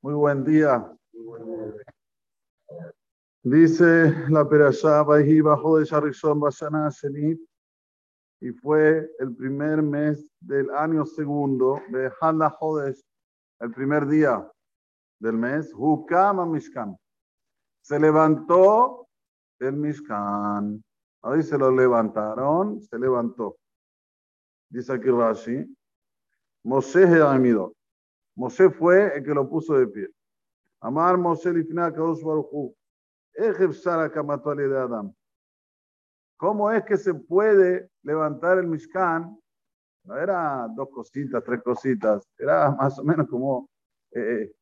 Muy buen día. Dice la Perashá, Vayhi bajo de Bashana Senit, y fue el primer mes del año segundo de Halla Hodesh, el primer día del mes, Hukama Mishkan. Se levantó el Mishkan. Ahí se lo levantaron, se levantó. Dice aquí Rashi, Moshe Hedamido. Moshe fue el que lo puso de pie. Amar Moshe Lifna Kadosh Baruchu. de Adam. ¿Cómo es que se puede levantar el Mishkan? No era dos cositas, tres cositas. Era más o menos como eh,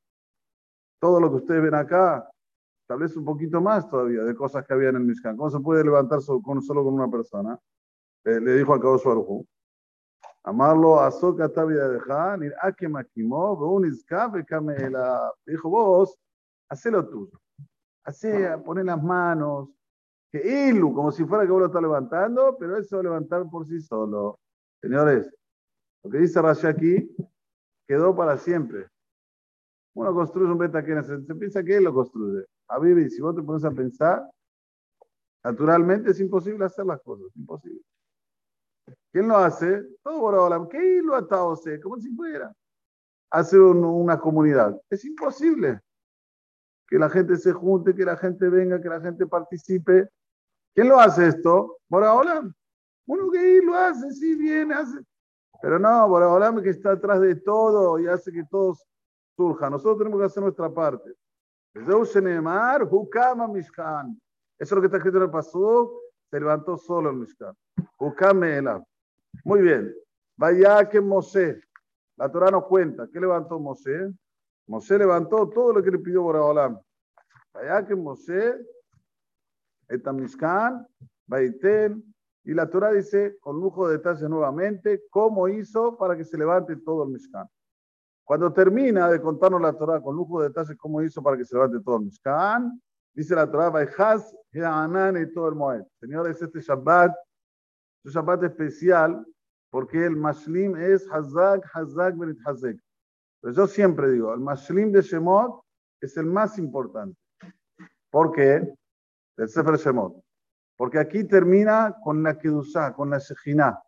todo lo que ustedes ven acá, tal vez un poquito más todavía de cosas que había en el Mishkan. ¿Cómo se puede levantar solo con una persona? Eh, le dijo a Kadosh Baruchu. De Han, ir a que maquimó, un escape, camela. Dijo vos, hacelo tú. Hacé, poner las manos, que ilu, como si fuera que vos lo estás levantando, pero él se va a levantar por sí solo. Señores, lo que dice Rashi aquí quedó para siempre. Uno construye un beta que se piensa que él lo construye. A Vivi, si vos te pones a pensar, naturalmente es imposible hacer las cosas, imposible. ¿Quién lo hace? Todo Borolam. ¿Qué lo atado Como si fuera. Hacer una comunidad. Es imposible. Que la gente se junte, que la gente venga, que la gente participe. ¿Quién lo hace esto? Borolam. Uno que lo hace, sí, viene, hace. Pero no, Borolam que está atrás de todo y hace que todos surjan. Nosotros tenemos que hacer nuestra parte. Eso es lo que está escrito en el paso. Se levantó solo el Mishkan. Muy bien. Vaya que Mosé. La Torah nos cuenta. ¿Qué levantó Mosé? Mosé levantó todo lo que le pidió Boraholam. Vaya que Mosé. Etamishkan. Baiten. Y la Torah dice, con lujo de detalle nuevamente, cómo hizo para que se levante todo el Mishkan. Cuando termina de contarnos la Torah con lujo de detalle cómo hizo para que se levante todo el Mishkan, dice la Torah, Vayhaz, y todo el Moed. Señores, este Shabbat un Shabbat especial porque el Mashlim es Hazak, Hazak, Berit Hazek. Pero yo siempre digo, el Mashlim de Shemot es el más importante. ¿Por qué? El Sefer Shemot. Porque aquí termina con la Kedusha, con la Shejinah.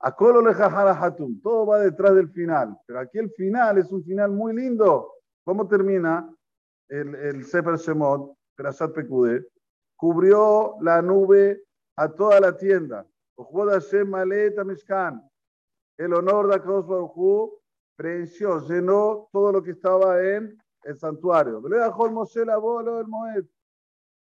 Akolo Hatum. Todo va detrás del final. Pero aquí el final es un final muy lindo. ¿Cómo termina el, el Sefer Shemot? Perashat Pekude. Cubrió la nube a toda la tienda. El honor de Akadosh Baruj prensió, llenó todo lo que estaba en el santuario. Le dejó el Moshe la bola del Moed.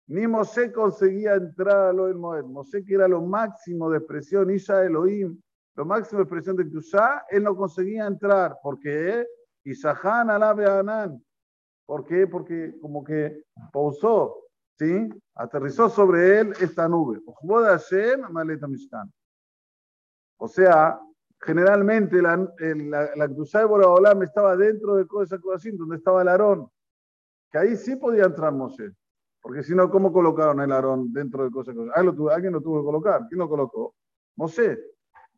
Ni Moshe conseguía entrar a lo del Moed. Moshe, que era lo máximo de expresión, Isha Elohim, lo máximo de expresión de Tusha, él no conseguía entrar. ¿Por qué? Isahan alabe Anan. ¿Por qué? Porque como que pausó ¿sí? Aterrizó sobre él esta nube. O sea, generalmente la, la, la de estaba dentro de Kodesh donde estaba el Aarón, que ahí sí podía entrar Moshe. Porque si no, ¿cómo colocaron el Aarón dentro de Kodesh Alguien lo tuvo que colocar. ¿Quién lo colocó? Moshe.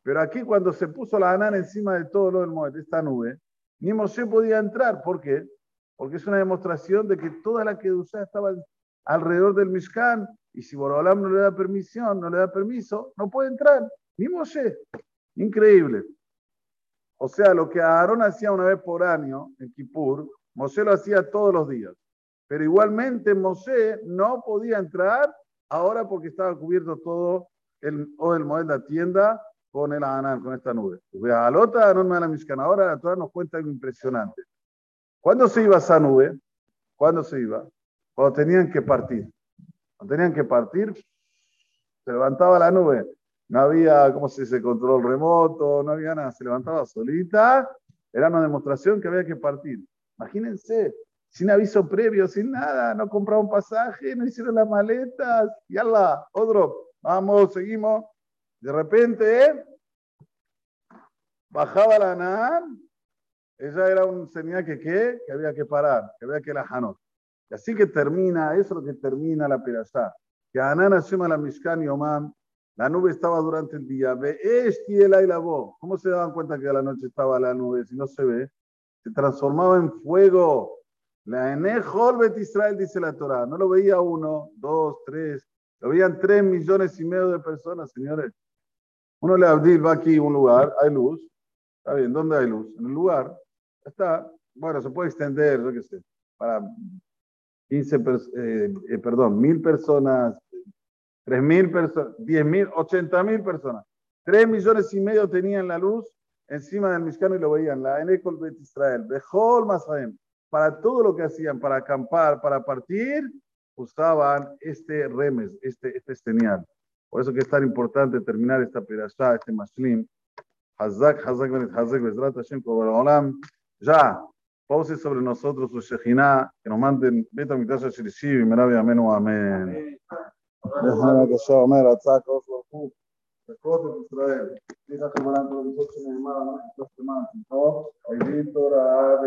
Pero aquí cuando se puso la anana encima de todo lo del Moed, esta nube, ni Moshe podía entrar. ¿Por qué? Porque es una demostración de que toda la Kedusha estaba alrededor del Mishkan, y si Borolam no le da permisión, no le da permiso, no puede entrar, ni Moshe. Increíble. O sea, lo que Aarón hacía una vez por año en Kippur, Moshe lo hacía todos los días. Pero igualmente Moshe no podía entrar ahora porque estaba cubierto todo el, o el modelo de tienda con el Anán, con esta nube. Alota, no me la Mishkan. Ahora la Torah nos cuenta algo impresionante. ¿Cuándo se iba esa nube? ¿Cuándo se iba? Cuando tenían que partir. Cuando tenían que partir, se levantaba la nube. No había, ¿cómo se dice?, control remoto, no había nada. Se levantaba solita. Era una demostración que había que partir. Imagínense, sin aviso previo, sin nada. No compraron pasaje, no hicieron las maletas. Y ala, otro. Vamos, seguimos. De repente, bajaba la NAN. Ella era un señal que, ¿qué? que había que parar, que había que la janot. Y así que termina, eso es lo que termina la perashá. Que Shema la Mishkan y Oman, la nube estaba durante el día. Ve este el voz. ¿Cómo se daban cuenta que a la noche estaba la nube si no se ve? se transformaba en fuego. La Enejolbet Israel, dice la Torah. No lo veía uno, dos, tres. Lo veían tres millones y medio de personas, señores. Uno le Abdil va aquí a un lugar, hay luz. Está bien, ¿dónde hay luz? En el lugar. Está. Bueno, se puede extender, yo qué sé, para 15, eh, eh, perdón, mil personas, tres mil personas, diez mil, ochenta mil personas. Tres millones y medio tenían la luz encima del Mishkan y lo veían. La Bet Israel, Bejol Masaem. Para todo lo que hacían, para acampar, para partir, usaban este remes, este, este señal. Por eso que es tan importante terminar esta este mashlim. Hazak, Hazak, Hazak, Bezrat pause sobre nosotros su Shekhinah, que nos manden Beta Mikdash Shirishi, Merabi Amén Amén. Déjame que yo, Torah,